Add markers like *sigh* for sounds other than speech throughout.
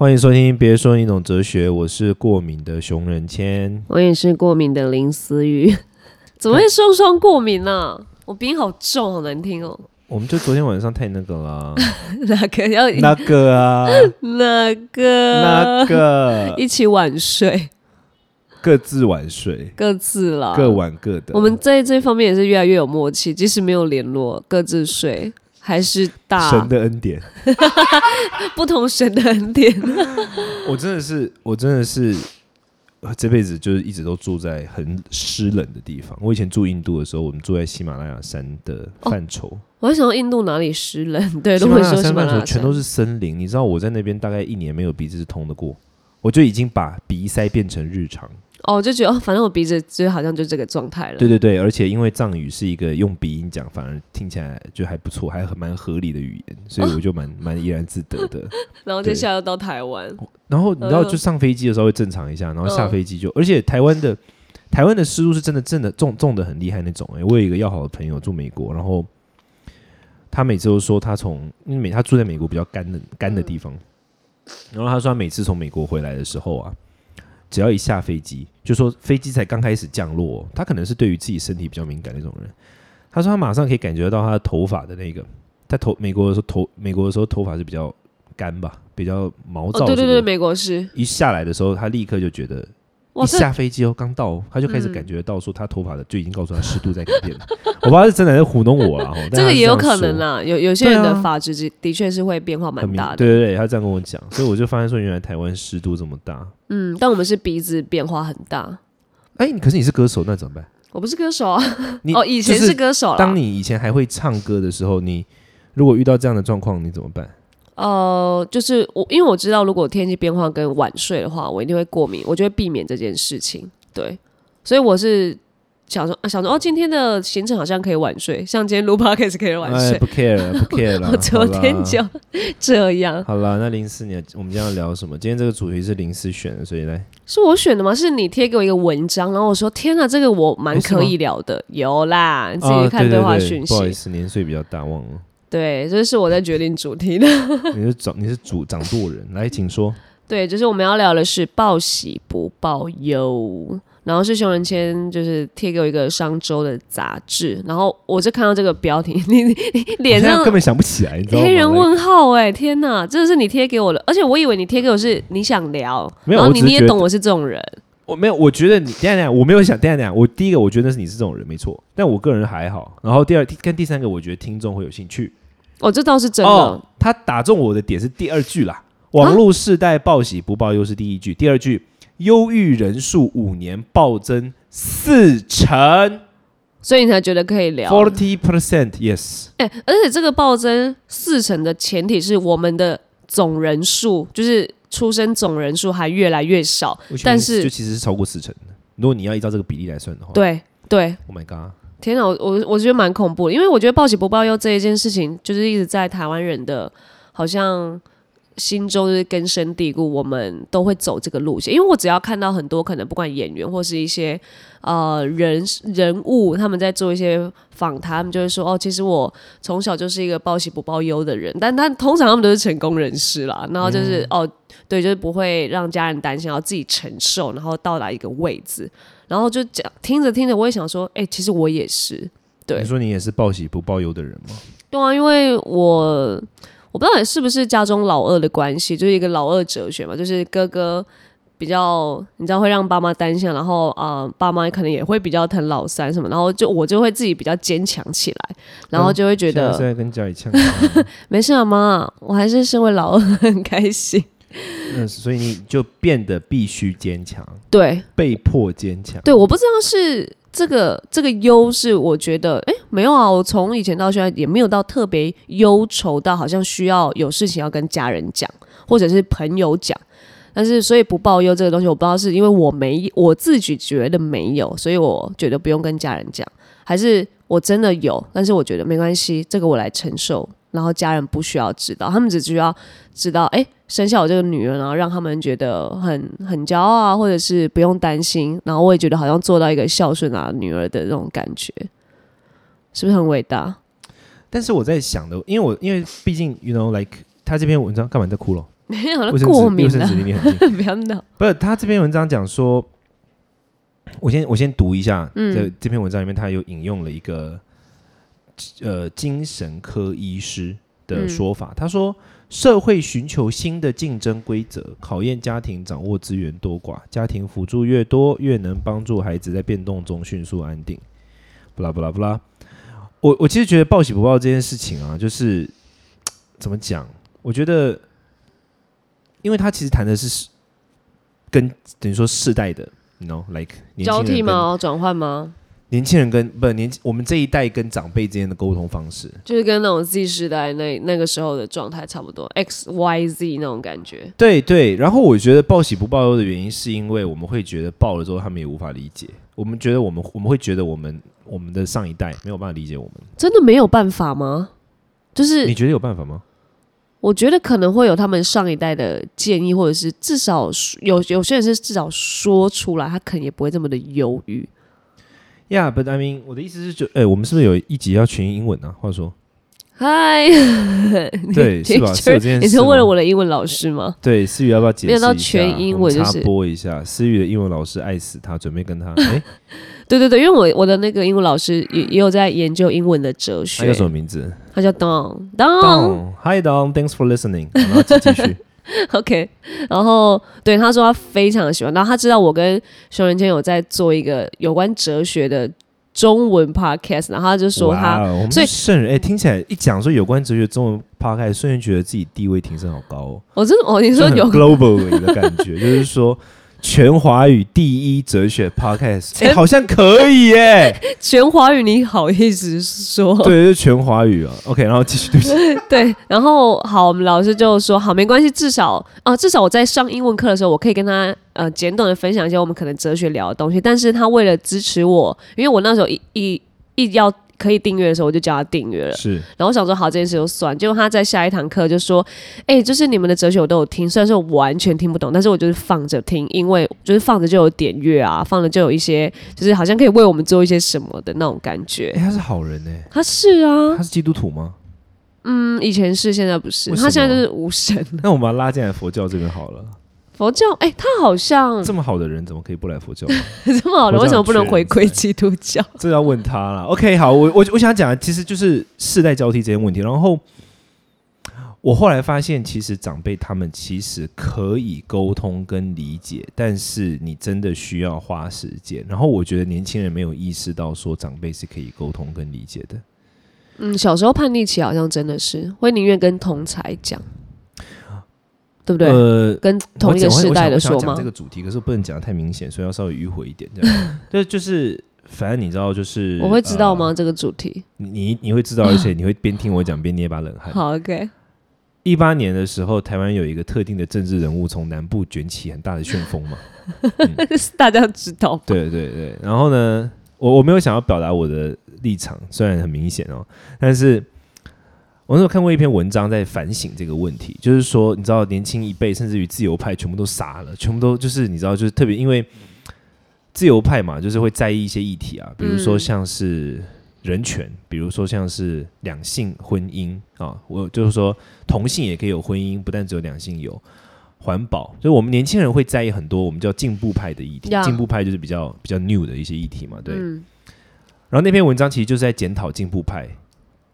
欢迎收听，别说你懂哲学，我是过敏的熊仁谦。我也是过敏的林思雨，*laughs* 怎么会双双过敏呢、我鼻音好重，好难听哦。我们就昨天晚上太那个了，*laughs* 哪个要 *laughs* 那个啊，哪个？那个。一起晚睡，各自晚睡，各自啦，各玩各的。我们在这方面也是越来越有默契，即使没有联络，各自睡还是大神的恩典，*laughs* 不同神的恩典。*laughs* 我真的是，我真的是。呃这辈子就是一直都住在很湿冷的地方。我以前住印度的时候，我们住在喜马拉雅山的范畴，我还想到印度哪里湿冷，对，如果喜马拉雅说喜马拉雅山范畴全都是森林。你知道我在那边大概一年没有鼻子是通得过，我就已经把鼻塞变成日常。哦，我就觉得哦，反正我鼻子就好像就这个状态了。对对对，而且因为藏语是一个用鼻音讲，反而听起来就还不错，还很蛮合理的语言，所以我就蛮蛮怡然自得的。*laughs* 然后接下来又到台湾，然后你知道，嗯就上飞机的时候会正常一下，然后下嗯飞机就，而且台湾的台湾的湿度是真的真的重重的很厉害那种、欸。我有一个要好的朋友住美国，然后他每次都说他从因为美他住在美国比较干的干的地方，然后他说他每次从美国回来的时候啊，只要一下飞机，就说飞机才刚开始降落，他可能是对于自己身体比较敏感那种人。他说他马上可以感觉到他的头发的那个，在头美国的时候头美国的时候头发是比较干吧，比较毛躁、哦，对对对，美国是一下来的时候，他立刻就觉得，哇，一下飞机哦，刚到哦，他就开始嗯感觉到说他头发的就已经告诉他湿度在改变了。*laughs* 我不知道是真的还是糊弄我了哈，*laughs* 但这个也有可能啦，有有些人的发质的的确是会变化蛮大的。对对对，他这样跟我讲，所以我就发现说，原来台湾湿度这么大。嗯，但我们是鼻子变化很大。哎，你可是你是歌手，那怎么办？我不是歌手啊，*laughs* 你哦，以前是歌手啦。当你以前还会唱歌的时候，你如果遇到这样的状况，你怎么办？呃，就是我，因为我知道如果天气变化跟晚睡的话，我一定会过敏，我就会避免这件事情。对，所以我是想说，啊、想说哦，今天的行程好像可以晚睡，像今天录 *laughs* podcast 可以晚哎，睡。不 care 了，不 *laughs* care 了。我昨天就这样，好了，那零四年我们今天要聊什么？今天这个主题是零四选的，所以来是我选的吗？是你贴给我一个文章，然后我说天哪，这个我蛮可以聊的。有啦，你自己看对话讯息。不好意思，年岁比较大，忘了。对，这是我在决定主题的。*laughs* 你是掌你是主掌舵人，来，请说。*laughs* 对，就是我们要聊的是报喜不报忧。然后是熊仁谦，就是贴给我一个商周的杂志，然后我就看到这个标题，*laughs* 你你你脸上根本想不起来，你知道吗？黑人问号哎、天哪，这是你贴给我的，而且我以为你贴给我是你想聊，没有然后你你也懂我是这种人，我没有，我觉得你等下等下，我没有想等下等下，我第一个我觉得是你是这种人没错，但我个人还好。然后第二跟第三个，我觉得听众会有兴趣。哦，这倒是真的。哦，他打中我的点是第二句啦，网络世代报喜不报忧是第一句，第二句忧郁人数五年暴增四成所以你才觉得可以聊。，forty percent，yes。哎、而且这个暴增四成的前提是我们的总人数，就是出生总人数还越来越少。但是就其实是超过四成的。如果你要依照这个比例来算的话，对对，，Oh my god，天哪，我我我觉得蛮恐怖的，因为我觉得报喜不报忧这一件事情，就是一直在台湾人的好像心中就是根深蒂固，我们都会走这个路线。因为我只要看到很多可能不管演员或是一些呃人人物，他们在做一些访谈，他们就会说哦，其实我从小就是一个报喜不报忧的人，但但通常他们都是成功人士啦，然后就是、哦。对，就是不会让家人担心，要自己承受，然后到达一个位置，然后就讲听着听着，我也想说，哎、其实我也是，对你说你也是报喜不报忧的人吗？对啊，因为我我不知道你是不是家中老二的关系，就是一个老二哲学嘛，就是哥哥比较你知道会让爸妈担心，然后啊、呃爸妈可能也会比较疼老三什么，然后就我就会自己比较坚强起来，然后就会觉得、现在跟家里呛，*laughs* 没事啊妈，我还是身为老二很开心，那所以你就变得必须坚强，对被迫坚强。对，我不知道是。这个这个忧是我觉得，哎，没有啊，我从以前到现在也没有到特别忧愁到好像需要有事情要跟家人讲，或者是朋友讲。但是所以不报忧这个东西，我不知道是因为我没我自己觉得没有，所以我觉得不用跟家人讲，还是我真的有，但是我觉得没关系，这个我来承受，然后家人不需要知道，他们只需要知道，哎，生下我这个女儿，然后让他们觉得很很骄傲啊，或者是不用担心，然后我也觉得好像做到一个孝顺啊女儿的那种感觉，是不是很伟大？但是我在想的，因为我因为毕竟，you know，like 他这篇文章干嘛在哭了？没有了卫生过敏了卫生纸，离你很近。*laughs* 不要闹。不是，他这篇文章讲说，我先我先读一下，嗯这这篇文章里面他有引用了一个呃精神科医师的说法，他说。社会寻求新的竞争规则，考验家庭掌握资源多寡。家庭辅助越多，越能帮助孩子在变动中迅速安定。不啦不啦不啦，我我其实觉得报喜不报这件事情啊，就是怎么讲？我觉得，因为他其实谈的是跟等于说世代的，you know，like 年轻交替吗？转换吗？年轻人跟不年我们这一代跟长辈之间的沟通方式，就是跟那种 Z 时代那那个时候的状态差不多，X Y Z 那种感觉。对对。然后我觉得报喜不报忧的原因，是因为我们会觉得报了之后他们也无法理解，我们觉得我们我们会觉得我们我们的上一代没有办法理解我们。真的没有办法吗？就是你觉得有办法吗？我觉得可能会有他们上一代的建议，或者是至少有有些人是至少说出来，他可能也不会这么的忧郁。Yeah, but I mean，我的意思是就，哎、我们是不是有一集要全英文啊？话说，嗨，对，是吧？是有这件事。你是为了我的英文老师吗？对思雨要不要解释没有到全英文就是插播一下，思雨的英文老师爱死他，准备跟他，哎、*laughs* 对对对，因为我我的那个英文老师也也有在研究英文的哲学他叫，什么名字他叫 Don Don。？Don，Hi Don，Thanks for listening。然后继继续，*laughs* *laughs* OK，然后对他说他非常喜欢，然后他知道我跟熊仁谦有在做一个有关哲学的中文 podcast，然后他就说他所以是圣人，哎、听起来一讲说有关哲学中文 podcast，瞬间觉得自己地位提升好高哦。我真的哦，你你说有 global 的感觉，就是说全华语第一哲学 podcast，哎、好像可以耶。*laughs* 全华语，你好意思说？对，就是全华语啊。OK，然后继续，对不起。*laughs* 对，然后好，我们老师就说好，没关系，至少啊、至少我在上英文课的时候，我可以跟他呃简短的分享一些我们可能哲学聊的东西。但是他为了支持我，因为我那时候一一一要可以订阅的时候，我就叫他订阅了。是然后我想说好这件事就算，结果他在下一堂课就说，哎、就是你们的哲学我都有听，虽然说我完全听不懂，但是我就是放着听，因为就是放着就有点乐啊，放着就有一些就是好像可以为我们做一些什么的那种感哎、觉。他是好人哎、他是啊他，是基督徒吗？嗯，以前是，现在不是，他现在就是无神。那我们把他拉进来佛教这边好了。佛教，哎、他好像这么好的人怎么可以不来佛教？*laughs* 这么好的，为什么不能回归基督教？*laughs* 这要问他了。OK，好，我我我想讲的其实就是世代交替这些问题。然后我后来发现，其实长辈他们其实可以沟通跟理解，但是你真的需要花时间。然后我觉得年轻人没有意识到说长辈是可以沟通跟理解的。嗯，小时候叛逆期好像真的是会宁愿跟同才讲，对不对？呃，跟同一个时代的说吗这？个主题，可是不能讲的太明显，所以要稍微迂回一点。这样，*laughs* 就就是反正你知道，就是我会知道吗？呃这个主题？你你你会知道，而且 *laughs* 你会边听我讲边捏把冷汗。好，OK，一八年的时候，台湾有一个特定的政治人物从南部卷起很大的旋风嘛。*laughs* 大家知道吗？对对对，然后呢，我我没有想要表达我的立场，虽然很明显哦，但是我那时候看过一篇文章在反省这个问题，就是说，你知道年轻一辈甚至于自由派全部都傻了，全部都就是你知道，就是特别因为自由派嘛，就是会在意一些议题啊，比如说嗯像是人权，比如说像是两性婚姻啊，我就是说同性也可以有婚姻，不但只有两性有。环保，所以我们年轻人会在意很多我们叫进步派的议题。呀进步派就是比较比较 new 的一些议题嘛，对。嗯然后那篇文章其实就是在检讨进步派。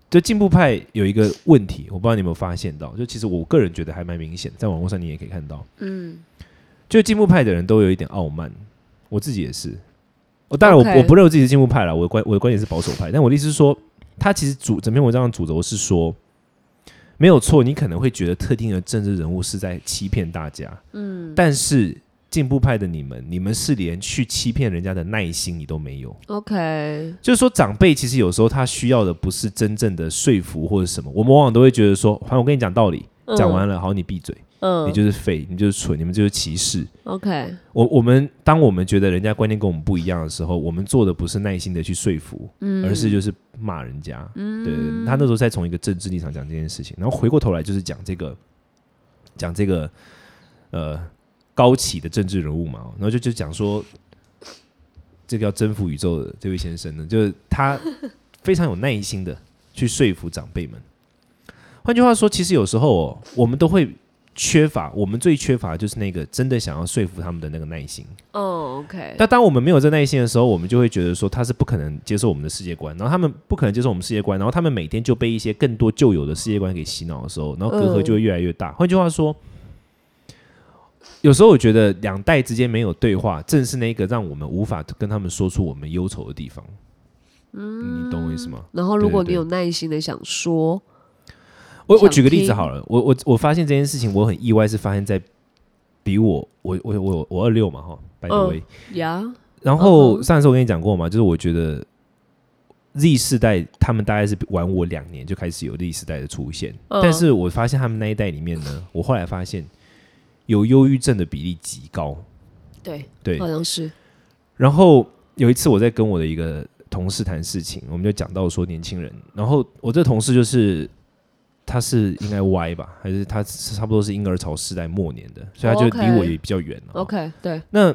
就进步派有一个问题，我不知道你有没有发现到，就其实我个人觉得还蛮明显，在网络上你也可以看到，嗯，就进步派的人都有一点傲慢，我自己也是。我当然我我不认为自己是进步派了，我的观我的观点是保守派，但我的意思是说，他其实主整篇文章的主轴是说，没有错，你可能会觉得特定的政治人物是在欺骗大家，嗯，但是进步派的你们，你们是连去欺骗人家的耐心你都没有。，OK，就是说，长辈其实有时候他需要的不是真正的说服或者什么，我们往往都会觉得说，反正我跟你讲道理，讲完了，好，你闭嘴，嗯，你就是废，你就是蠢，你们就是歧视。OK，我我们当我们觉得人家观念跟我们不一样的时候，我们做的不是耐心的去说服，嗯而是就是骂人家。对他那时候在从一个政治立场讲这件事情，然后回过头来就是讲这个讲这个呃高启的政治人物嘛，然后就就讲说这个要征服宇宙的这位先生呢，就是他非常有耐心的去说服长辈们。换句话说，其实有时候哦，我们都会缺乏，我们最缺乏的就是那个真的想要说服他们的那个耐心。哦，OK，那当我们没有这耐心的时候，我们就会觉得说他是不可能接受我们的世界观，然后他们不可能接受我们世界观，然后他们每天就被一些更多旧有的世界观给洗脑的时候，然后隔阂就会越来越大。换句话说，有时候我觉得两代之间没有对话，正是那个让我们无法跟他们说出我们忧愁的地方。嗯，你懂我意思吗？然后如果你有耐心的想说，我我举个例子好了，我我我发现这件事情，我很意外，是发现在比我我我我我二六嘛哈，百多嗯位。呀，然后上次我跟你讲过嘛，就是我觉得 Z 世代他们大概是晚我两年就开始有 Z 世代的出现，嗯但是我发现他们那一代里面呢，我后来发现有忧郁症的比例极高。对，对好，像是，然后有一次我在跟我的一个同事谈事情，我们就讲到说年轻人，然后我这同事就是他是应该 Y 吧，还是他是差不多是婴儿潮时代末年的，所以他就离我也比较远了。OK，对，那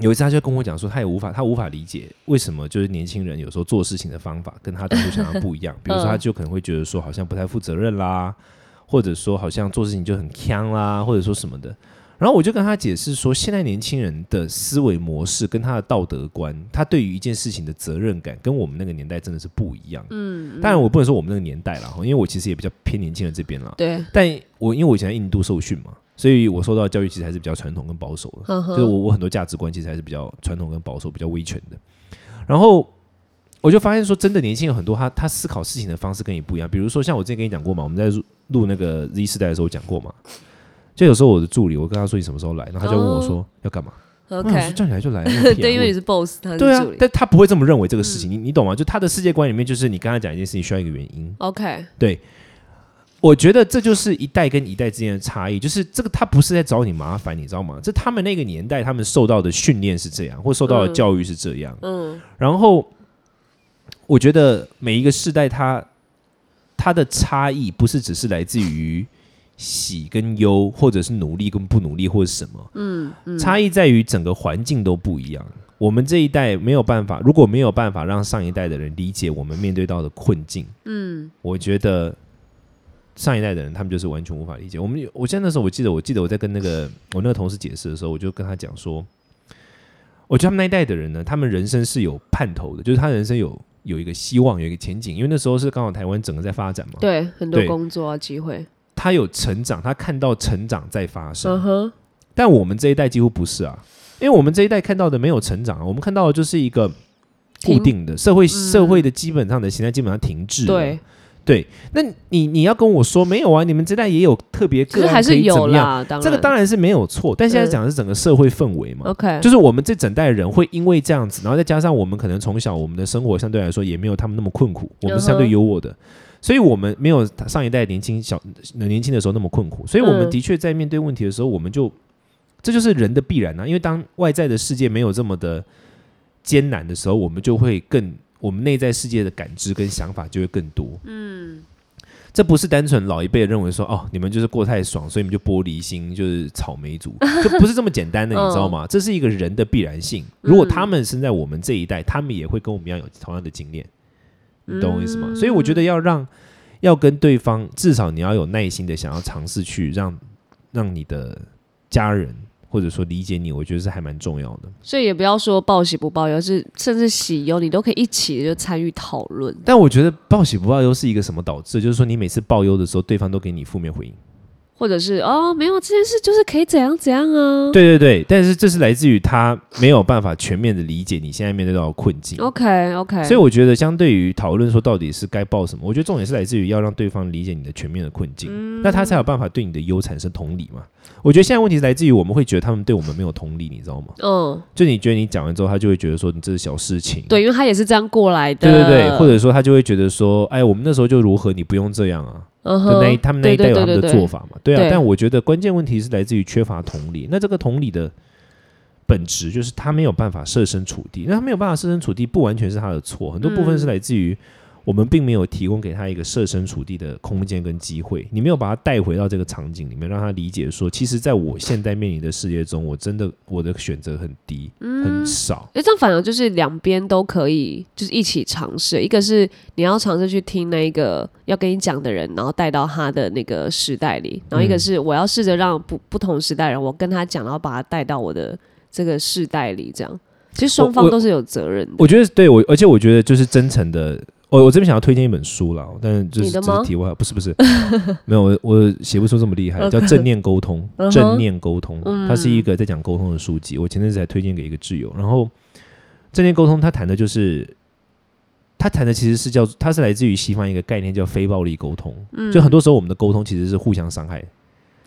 有一次他就跟我讲说，他也无法他无法理解为什么就是年轻人有时候做事情的方法跟他当初想要不一样，*laughs* 比如说他就可能会觉得说好像不太负责任啦，或者说好像做事情就很呛啦，或者说什么的。然后我就跟他解释说，现在年轻人的思维模式跟他的道德观，他对于一件事情的责任感，跟我们那个年代真的是不一样。嗯，当然我不能说我们那个年代啦，因为我其实也比较偏年轻人这边啦。对，但我因为我以前在印度受训嘛，所以我受到的教育其实还是比较传统跟保守的。就是我我很多价值观其实还是比较传统跟保守、比较威权的。然后我就发现说，真的年轻人很多，他他思考事情的方式跟你不一样。比如说像我之前跟你讲过嘛，我们在录录那个 Z 世代的时候讲过嘛，就有时候我的助理，我跟他说你什么时候来，然后他就问我说、要干嘛。OK，叫你来就来，*laughs* 对，因为你是 boss，他是对啊但他不会这么认为这个事情，你你懂吗？就他的世界观里面，就是你跟他讲一件事情需要一个原因。，OK，对我觉得这就是一代跟一代之间的差异，就是这个他不是在找你麻烦，你知道吗？这他们那个年代他们受到的训练是这样，或受到的嗯教育是这样。嗯，然后我觉得每一个世代它它的差异不是只是来自于喜跟忧，或者是努力跟不努力，或者什么。嗯嗯，差异在于整个环境都不一样。我们这一代没有办法，如果没有办法让上一代的人理解我们面对到的困境，嗯，我觉得上一代的人他们就是完全无法理解。我们我现在那时候我记得，我记得我在跟那个我那个同事解释的时候，我就跟他讲说，我觉得他们那一代的人呢，他们人生是有盼头的，就是他人生有有一个希望，有一个前景，因为那时候是刚好台湾整个在发展嘛，对，很多对。工作啊机会，他有成长，他看到成长在发生。嗯哼，但我们这一代几乎不是啊，因为我们这一代看到的没有成长啊，我们看到的就是一个固停定的社会，社会的基本上的形态基本上停滞了。对，对，那你你要跟我说没有啊？你们这代也有特别个案可以怎有么样？啦，当然，这个当然是没有错，但现在嗯讲的是整个社会氛围嘛。OK，就是我们这整代人会因为这样子，然后再加上我们可能从小我们的生活相对来说也没有他们那么困苦，我们是相对优渥的，所以我们没有上一代年轻小年轻的时候那么困苦，所以我们嗯的确在面对问题的时候，我们就这就是人的必然啊，因为当外在的世界没有这么的艰难的时候，我们就会更我们内在世界的感知跟想法就会更多，嗯。这不是单纯老一辈认为说哦，你们就是过太爽，所以你们就玻璃心，就是草莓族，*laughs* 就不是这么简单的，你知道吗？这是一个人的必然性。如果他们生在我们这一代，他们也会跟我们一样有同样的经验，你懂我意思吗？所以我觉得要让要跟对方，至少你要有耐心的想要尝试去让让你的家人或者说理解你，我觉得是还蛮重要的。所以也不要说报喜不报忧，是甚至喜忧你都可以一起就参与讨论。但我觉得报喜不报忧是一个什么导致？就是说你每次报忧的时候，对方都给你负面回应。或者是哦，没有这件事就是可以怎样怎样啊。对对对，但是这是来自于他没有办法全面的理解你现在面对到的困境。，OK OK，所以我觉得，相对于讨论说到底是该报什么，我觉得重点是来自于要让对方理解你的全面的困境，那他才有办法对你的忧产生同理嘛。我觉得现在问题是来自于我们会觉得他们对我们没有同理，你知道吗？嗯，就你觉得你讲完之后，他就会觉得说你这是小事情，对，因为他也是这样过来的。对对对，或者说他就会觉得说，哎，我们那时候就如何，你不用这样啊。那，他们那一代有他们的做法嘛，对啊。但我觉得关键问题是来自于缺乏同理。那这个同理的本质就是他没有办法设身处地，那他没有办法设身处地，不完全是他的错，很多部分是来自于我们并没有提供给他一个设身处地的空间跟机会，你没有把他带回到这个场景里面，让他理解说，其实在我现在面临的世界中，我真的我的选择很低，很少。哎，这样反而就是两边都可以，就是一起尝试。一个是你要尝试去听那一个要跟你讲的人，然后带到他的那个时代里；然后一个是我要试着让不不同时代人，我跟他讲，然后把他带到我的这个世代里。这样，其实双方都是有责任的。我觉得对我，而且我觉得就是真诚的。我我这边想要推荐一本书了，但是就是这是题外话，不是不是，*laughs* 没有我我写不出这么厉害，叫正念沟通，正念沟通，*laughs* 它是一个在讲沟通的书籍。我前阵子才推荐给一个挚友，然后正念沟通，他谈的就是，他谈的其实是叫，它是来自于西方一个概念叫非暴力沟通，就很多时候我们的沟通其实是互相伤害。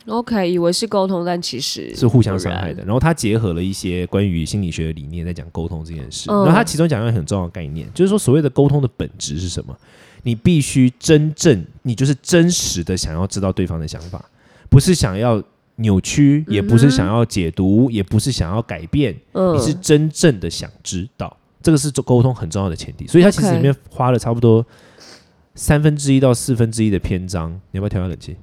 OK，以为是沟通，但其实是互相伤害的。然后他结合了一些关于心理学的理念，在讲沟通这件事。然后他其中讲一个很重要的概念，就是说所谓的沟通的本质是什么？你必须真正，你就是真实的想要知道对方的想法，不是想要扭曲，也不是想要解读，也不是想要改变。你是真正的想知道，这个是做沟通很重要的前提。所以他其实里面花了差不多三分之一到四分之一的篇章。你要不要调下冷气？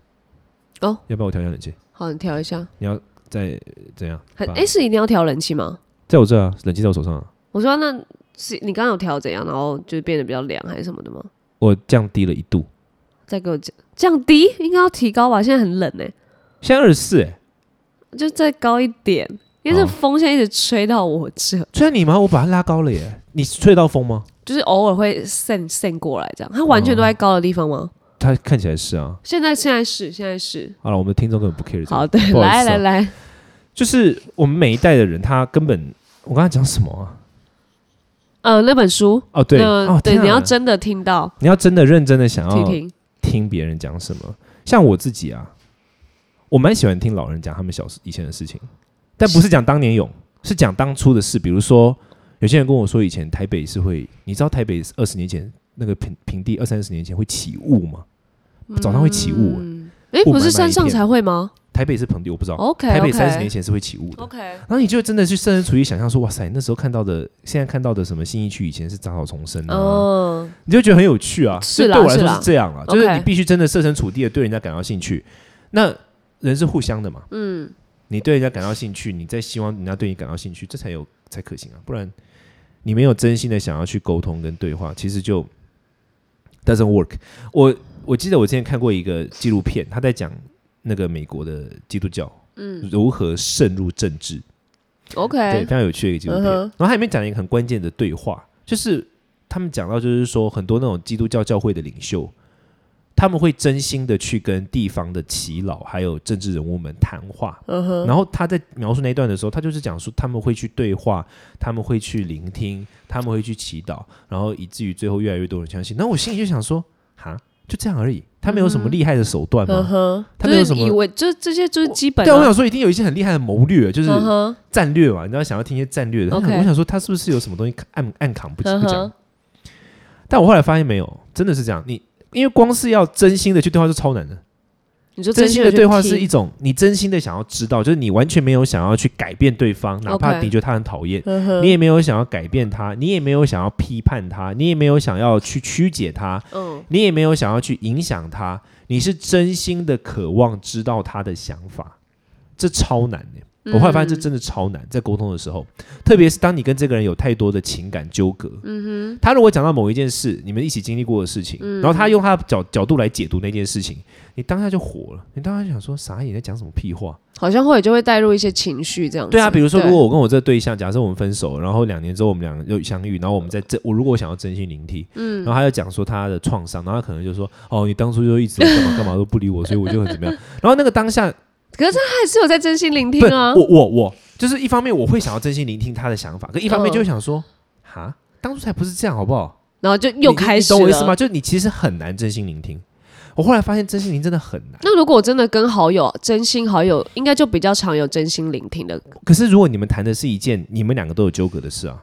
哦，要不要我调一下冷气？好，你调一下。你要再怎样？哎，是一定要调冷气吗？在我这啊，冷气在我手上。我说那是你刚刚有调怎样，然后就变得比较凉还是什么的吗？我降低了一度。再给我降降低，应该要提高吧？现在很冷哎。现在二十四哎，就再高一点，因为这风现在一直吹到我这。吹你吗？我把它拉高了耶。你吹到风吗？就是偶尔会渗渗过来这样。它完全都在高的地方吗？他看起来是啊，现在现在是现在是好了，我们的听众根本不 care。好，对，来来来，就是我们每一代的人，他根本我刚才讲什么啊？呃，那本书哦，对，哦，对，你要真的听到，你要真的认真的想要听听别人讲什么。像我自己啊，我蛮喜欢听老人讲他们小时以前的事情，但不是讲当年勇，是讲当初的事。比如说，有些人跟我说，以前台北是会，你知道台北二十年前那个平平地二三十年前会起雾吗？早上会起雾，哎，不是山上才会吗？台北是盆地，我不知道。OK，台北三十年前是会起雾的。OK，然后你就真的去设身处地想象说，哇塞，那时候看到的，现在看到的什么新一区以前是杂草丛生啊，你就觉得很有趣啊。是对我来说是这样啊，就是你必须真的设身处地的对人家感到兴趣。那人是互相的嘛，嗯，你对人家感到兴趣，你在希望人家对你感到兴趣，这才有才可行啊。不然你没有真心的想要去沟通跟对话，其实就 doesn't work。我。我记得我之前看过一个纪录片，他在讲那个美国的基督教，嗯，如何渗入政治。OK，对，非常有趣的一个纪录片。然后它里面讲了一个很关键的对话，就是他们讲到，就是说很多那种基督教教会的领袖，他们会真心的去跟地方的耆老还有政治人物们谈话。然后他在描述那一段的时候，他就是讲述他们会去对话，他们会去聆听，他们会去祈祷，然后以至于最后越来越多人相信。那我心里就想说，哈。就这样而已，他没有什么厉害的手段吗？他没有什么以为这这些就是基本。但，我想说一定有一些很厉害的谋略，就是战略嘛。你知道想要听一些战略的，我想说他是不是有什么东西暗暗扛不不讲？但我后来发现没有，真的是这样。你因为光是要真心的去对话是超难的。真心的对话是一种你真心的想要知道，就是你完全没有想要去改变对方，哪怕你觉得他很讨厌，你也没有想要改变他，你也没有想要批判他，你也没有想要去曲解他，你也没有想要去影响他，你是真心的渴望知道他的想法，这超难的。我后来发现这真的超难，在沟通的时候，特别是当你跟这个人有太多的情感纠葛。嗯哼，他如果讲到某一件事，你们一起经历过的事情，然后他用他的角角度来解读那件事情，你当下就火了。你当下就想说，傻眼在讲什么屁话？好像会就会带入一些情绪这样。对啊，比如说，如果我跟我这个对象，假设我们分手，然后两年之后我们两个又相遇，然后我们在这，我如果想要真心聆听，嗯，然后他就讲说他的创伤，然后他可能就说，哦，你当初就一直干嘛干嘛都不理我，所以我就很怎么样。*laughs* 然后那个当下。可是他还是有在真心聆听啊！我我我就是一方面我会想要真心聆听他的想法，可一方面就想说，哈，当初才不是这样，好不好？然后就又开始，懂我意思吗？就你其实很难真心聆听。我后来发现真心聆听真的很难。那如果我真的跟好友真心好友，应该就比较常有真心聆听的。可是如果你们谈的是一件你们两个都有纠葛的事啊。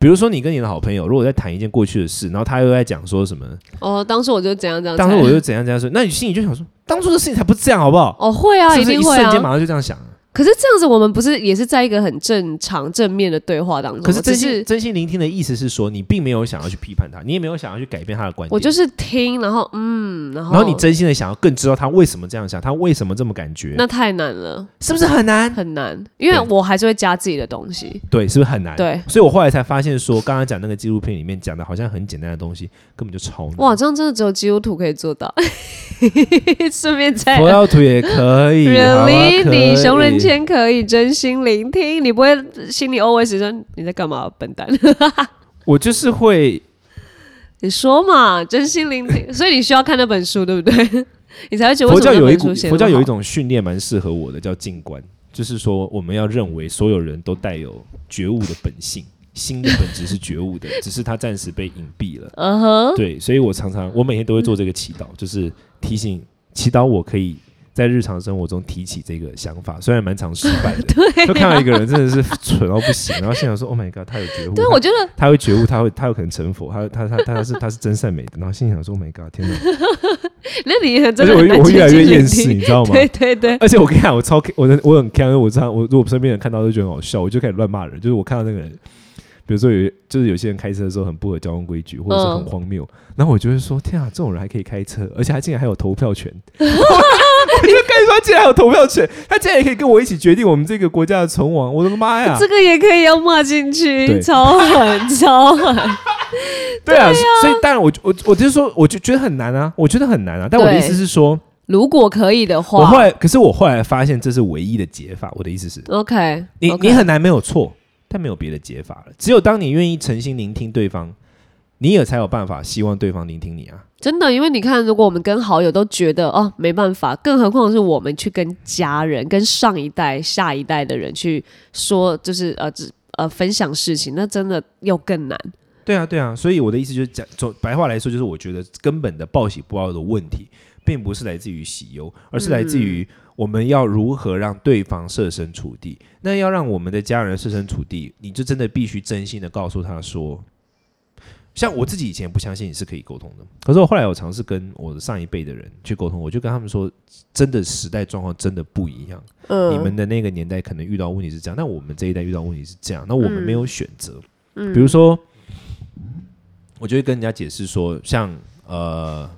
比如说，你跟你的好朋友，如果在谈一件过去的事，然后他又在讲说什么？哦，当时我就怎样怎样，当时我就怎样怎样说，那你心里就想说，当初的事情才不是这样，好不好？哦，会啊，一定会啊。瞬间马上就这样想。可是这样子，我们不是也是在一个很正常正面的对话当中？可是真只心真心聆听的意思是说，你并没有想要去批判他，你也没有想要去改变他的观点，我就是听，然后嗯，然后然后你真心的想要更知道他为什么这样想，他为什么这么感觉，那太难了，是不是很难？很难，因为我还是会加自己的东西。对，是不是很难？对，所以我后来才发现说，刚刚讲那个纪录片里面讲的好像很简单的东西，根本就超难。哇，这样真的只有基督徒可以做到。*laughs* 顺便再佛教徒也可以好吗 really，可你熊仁以谦可以真心聆听，你不会心里 always 说你在干嘛，笨蛋。*laughs* 我就是会，*laughs* 你说嘛，真心聆听，所以你需要看那本书，对不对？*laughs* 你才会觉得佛教有一股佛教有一种训练蛮适合我的，叫静观，就是说我们要认为所有人都带有觉悟的本性，心的本质是觉悟的，只是它暂时被隐蔽了。嗯哼，对，所以我常常我每天都会做这个祈祷，就是提醒祈祷我可以在日常生活中提起这个想法，虽然蛮常失败的。*laughs* 对就看到一个人真的是蠢到不行，然后心想说：“Oh my god，他有觉悟，对，他我觉得他会觉悟，他会他有可能成佛，他他他他是他是真善美的。”然后心想说：“Oh my god，天哪！” *laughs* 那你很真的我越来越厌世，你知道吗？*laughs* 对对对，而且我跟你讲，我超我的我很看，我知道我如果身边人看到都觉得很好笑，我就开始乱骂人。就是我看到那个人，比如说有就是有些人开车的时候很不合交通规矩，或者是很嗯荒谬，然后我就会说：天啊，这种人还可以开车，而且他竟然还有投票权。*laughs* 我就跟你说，竟然还有投票权，他竟然也可以跟我一起决定我们这个国家的存亡。我的妈呀！这个也可以要骂进去，超狠 *laughs* 超狠。对啊，所以当然我我我就是说，我就觉得很难啊，我觉得很难啊。但我的意思是说，如果可以的话我话后来，可是我后来发现这是唯一的解法。我的意思是，，OK，你你很难没有错，但没有别的解法了。只有当你愿意诚心聆听对方，你也才有办法希望对方聆听你啊。真的，因为你看，如果我们跟好友都觉得哦没办法，更何况是我们去跟家人、跟上一代、下一代的人去说，就是呃，只呃分享事情，那真的又更难。对啊，对啊，所以我的意思就是讲，从白话来说，就是我觉得根本的报喜不报忧的问题，并不是来自于喜忧，而是来自于我们要如何让对方设身处地。那要让我们的家人设身处地，你就真的必须真心的告诉他说，像我自己以前不相信你是可以沟通的，可是我后来我尝试跟我的上一辈的人去沟通，我就跟他们说，真的时代状况真的不一样。嗯，你们的那个年代可能遇到问题是这样，那我们这一代遇到问题是这样，那我们没有选择。嗯比如说，我就会跟人家解释说，像呃，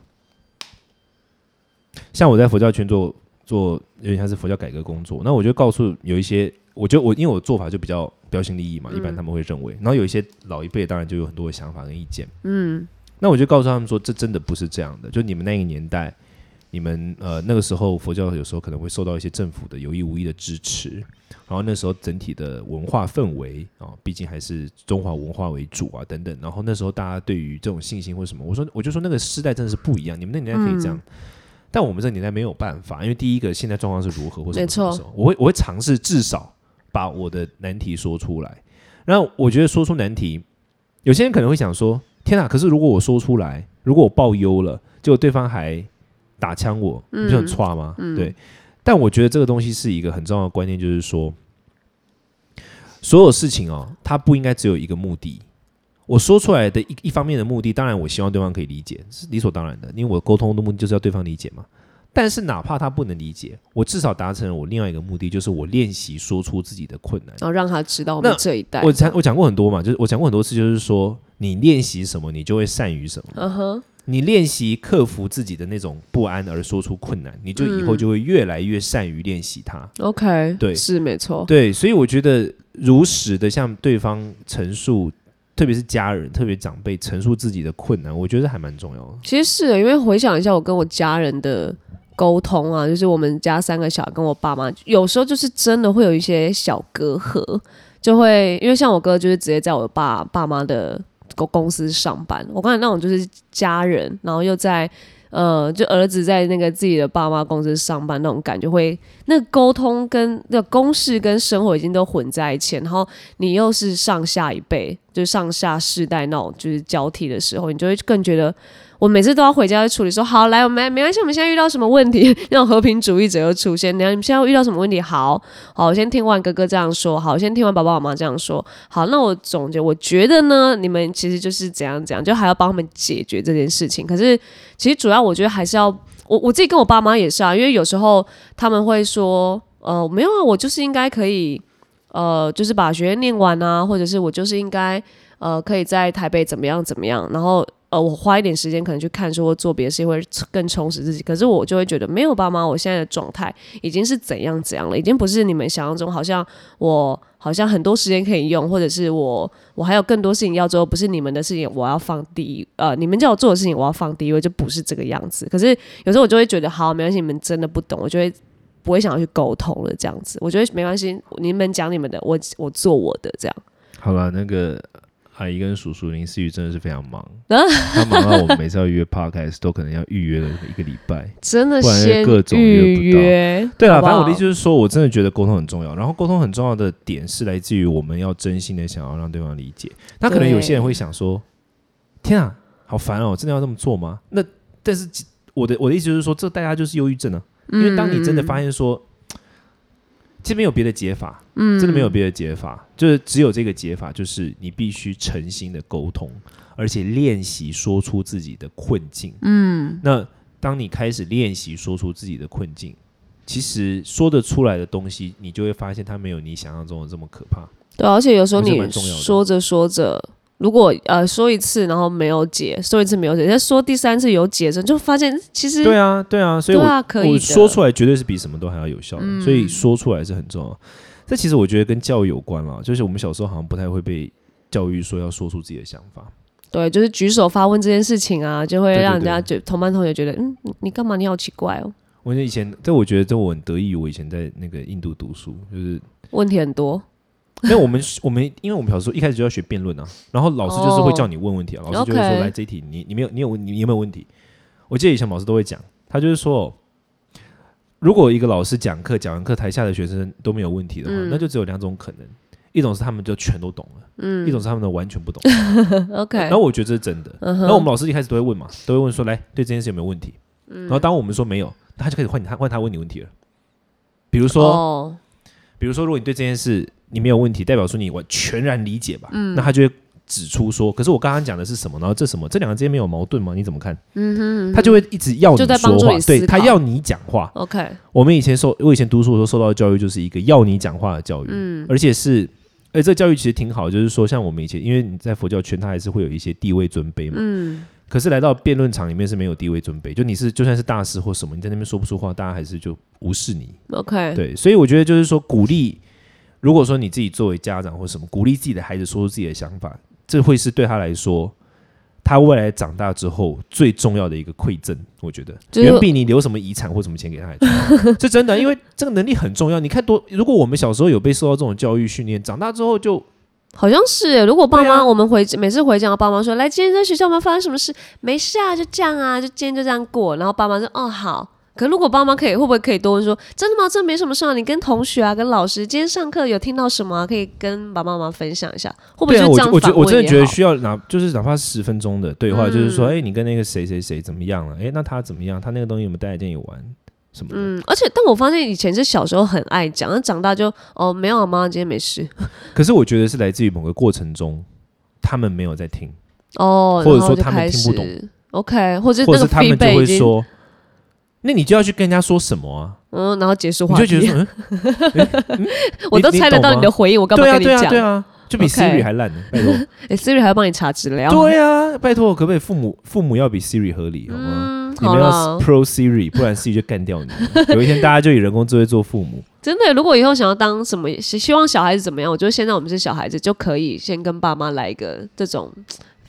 像我在佛教圈做做有点像是佛教改革工作，那我就告诉有一些，我觉得我因为我做法就比较标新立异嘛，一般他们会认为，然后有一些老一辈当然就有很多的想法跟意见，嗯。那我就告诉他们说，这真的不是这样的。就你们那个年代，你们呃那个时候佛教有时候可能会受到一些政府的有意无意的支持，然后那时候整体的文化氛围啊、毕竟还是中华文化为主啊等等。然后那时候大家对于这种信心或什么，我说我就说那个时代真的是不一样，你们那年代可以这样。但我们这个年代没有办法，因为第一个现在状况是如何，或什么时候我会我会尝试至少把我的难题说出来。然后我觉得说出难题，有些人可能会想说：天哪！可是如果我说出来，如果我报忧了，结果对方还打枪我，你不是很差吗？对。但我觉得这个东西是一个很重要的观念，就是说，所有事情哦，它不应该只有一个目的。我说出来的一一方面的目的，当然我希望对方可以理解，是理所当然的，因为我沟通的目的就是要对方理解嘛。但是哪怕他不能理解，我至少达成了我另外一个目的，就是我练习说出自己的困难。然后让他知道我们那这一代，我讲我讲过很多嘛，就是我讲过很多次，就是说你练习什么，你就会善于什么。嗯哼，你练习克服自己的那种不安而说出困难，你就以后就会越来越善于练习它。OK，对是没错，对，所以我觉得如实的向对方陈述，特别是家人、特别长辈陈述自己的困难，我觉得还蛮重要的。其实是的因为回想一下，我跟我家人的沟通啊，就是我们家三个小孩跟我爸妈，有时候就是真的会有一些小隔阂，就会因为像我哥就是直接在我爸爸妈的公公司上班，我刚才那种就是家人，然后又在。呃，就儿子在那个自己的爸妈公司上班那种感觉会，那沟通跟那公事跟生活已经都混在一起，然后你又是上下一辈，就上下世代那种就是交替的时候，你就会更觉得我每次都要回家去处理说，好来，我们没关系，我们现在遇到什么问题，*laughs* 那种和平主义者又出现。你看你们现在遇到什么问题？好好，我先听完哥哥这样说，好，我先听完爸爸妈妈这样说，好，那我总结，我觉得呢，你们其实就是怎样怎样，就还要帮他们解决这件事情。可是其实主要我觉得还是要。我我自己跟我爸妈也是啊，因为有时候他们会说，呃，没有啊，我就是应该可以，呃，就是把学业念完啊，或者是我就是应该，呃，可以在台北怎么样怎么样，然后。呃，我花一点时间可能去看书或做别的事情，会更充实自己。可是我就会觉得，没有爸妈，我现在的状态已经是怎样怎样了，已经不是你们想象中，好像我好像很多时间可以用，或者是我我还有更多事情要做，不是你们的事情我要放第一，呃，你们叫我做的事情我要放第一位，就不是这个样子。可是有时候我就会觉得，好，没关系，你们真的不懂，我就会不会想要去沟通了，这样子，我觉得没关系，你们讲你们的，我我做我的，这样。好了，那个。阿姨跟叔叔林思雨真的是非常忙，*laughs* 他忙到我们每次要约 podcast 都可能要预约了一个礼拜，*laughs* 真的，不然各种约不到。对啊，反正我的意思就是说，我真的觉得沟通很重要。然后沟通很重要的点是来自于我们要真心的想要让对方理解。那可能有些人会想说：“天啊，好烦哦，真的要这么做吗？”那但是我的我的意思就是说，这大家就是忧郁症啊。因为当你真的发现说。这没有别的解法，嗯，真的没有别的解法，就是只有这个解法，就是你必须诚心的沟通，而且练习说出自己的困境，嗯，那当你开始练习说出自己的困境，其实说得出来的东西，你就会发现它没有你想象中的这么可怕。对，而且有时候你说着说着。如果呃说一次然后没有解，说一次没有解，再说第三次有解的就发现其实对啊对啊，所以我可以说出来绝对是比什么都还要有效的，所以说出来是很重要。这其实我觉得跟教育有关了，就是我们小时候好像不太会被教育说要说出自己的想法。对，就是举手发问这件事情啊，就会让人家觉同班同学觉得嗯你干嘛你好奇怪哦。我以前这我觉得这我很得意，我以前在那个印度读书，就是问题很多。*laughs* 因为我们我们因为我们小时候一开始就要学辩论啊，然后老师就是会叫你问问题啊，老师就会说来这一题你你没有你有你有没有问题？我记得以前老师都会讲，他就是说，如果一个老师讲课讲完课台下的学生都没有问题的话，那就只有两种可能，一种是他们就全都懂了，嗯，一种是他们的完全不懂。*laughs* OK，然后我觉得这是真的。然后我们老师一开始都会问嘛，都会问说来对这件事有没有问题？然后当我们说没有，他就开始换他换他问你问题了。比如说，比如说如果你对这件事。你没有问题，代表说你我全然理解吧？嗯，那他就会指出说，可是我刚刚讲的是什么？然后这什么？这两个之间没有矛盾吗？你怎么看？嗯哼，他就会一直要你说话，对他要你讲话。OK，我们以前受我以前读书的时候受到的教育就是一个要你讲话的教育，嗯，而且是，哎，这教育其实挺好，就是说像我们以前，因为你在佛教圈，他还是会有一些地位尊卑嘛，嗯，可是来到辩论场里面是没有地位准备，就你是就算是大师或什么，你在那边说不出话，大家还是就无视你。OK，对，所以我觉得就是说鼓励。如果说你自己作为家长或什么鼓励自己的孩子说出自己的想法，这会是对他来说，他未来长大之后最重要的一个馈赠。我觉得远比你留什么遗产或什么钱给他，是真的，因为这个能力很重要。你看多，如果我们小时候有被受到这种教育训练，长大之后就好像是，如果爸妈我们回每次回家，爸妈说来，今天在学校有没有发生什么事？没事啊，就这样啊，就今天就这样过。然后爸妈说，哦，好。可如果爸妈可以，会不会可以多问说，真的吗？这没什么事啊。你跟同学啊，跟老师今天上课有听到什么，可以跟爸爸妈妈分享一下，会不会就这样我觉我真的觉得需要哪，就是哪怕十分钟的对话，就是说，哎，你跟那个谁谁谁怎么样了？哎，那他怎么样？他那个东西有没有带来电影玩什么？嗯，而且但我发现以前是小时候很爱讲，那长大就哦没有啊，妈妈今天没事。*laughs* 可是我觉得是来自于某个过程中，他们没有在听哦，或者说他们听不懂。OK，或者或者他们就会说。那你就要去跟人家说什么啊？嗯，然后结束话题。你就觉得，*laughs* 我都猜得到你的回应，我干嘛跟你讲？对啊，就比 Siri 还烂呢。拜托，*laughs* 哎，Siri 还要帮你查资料。对啊，拜托，可不可以父母父母要比 Siri 合理好吗？你们要 Pro Siri，不然 Siri 就干掉你。*laughs* 有一天大家就以人工智慧做父母。真的，如果以后想要当什么，希望小孩子怎么样？我觉得现在我们是小孩子，就可以先跟爸妈来一个这种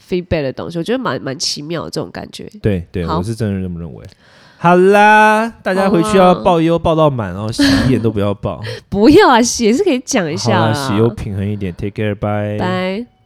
feedback 的东西。我觉得蛮蛮奇妙的这种感觉。对对，我是真的这么认为。好啦，大家回去要报忧报到满哦，洗一点都不要报。*laughs* 不要啊，洗也是可以讲一下。洗忧平衡一点，Take care，bye。拜。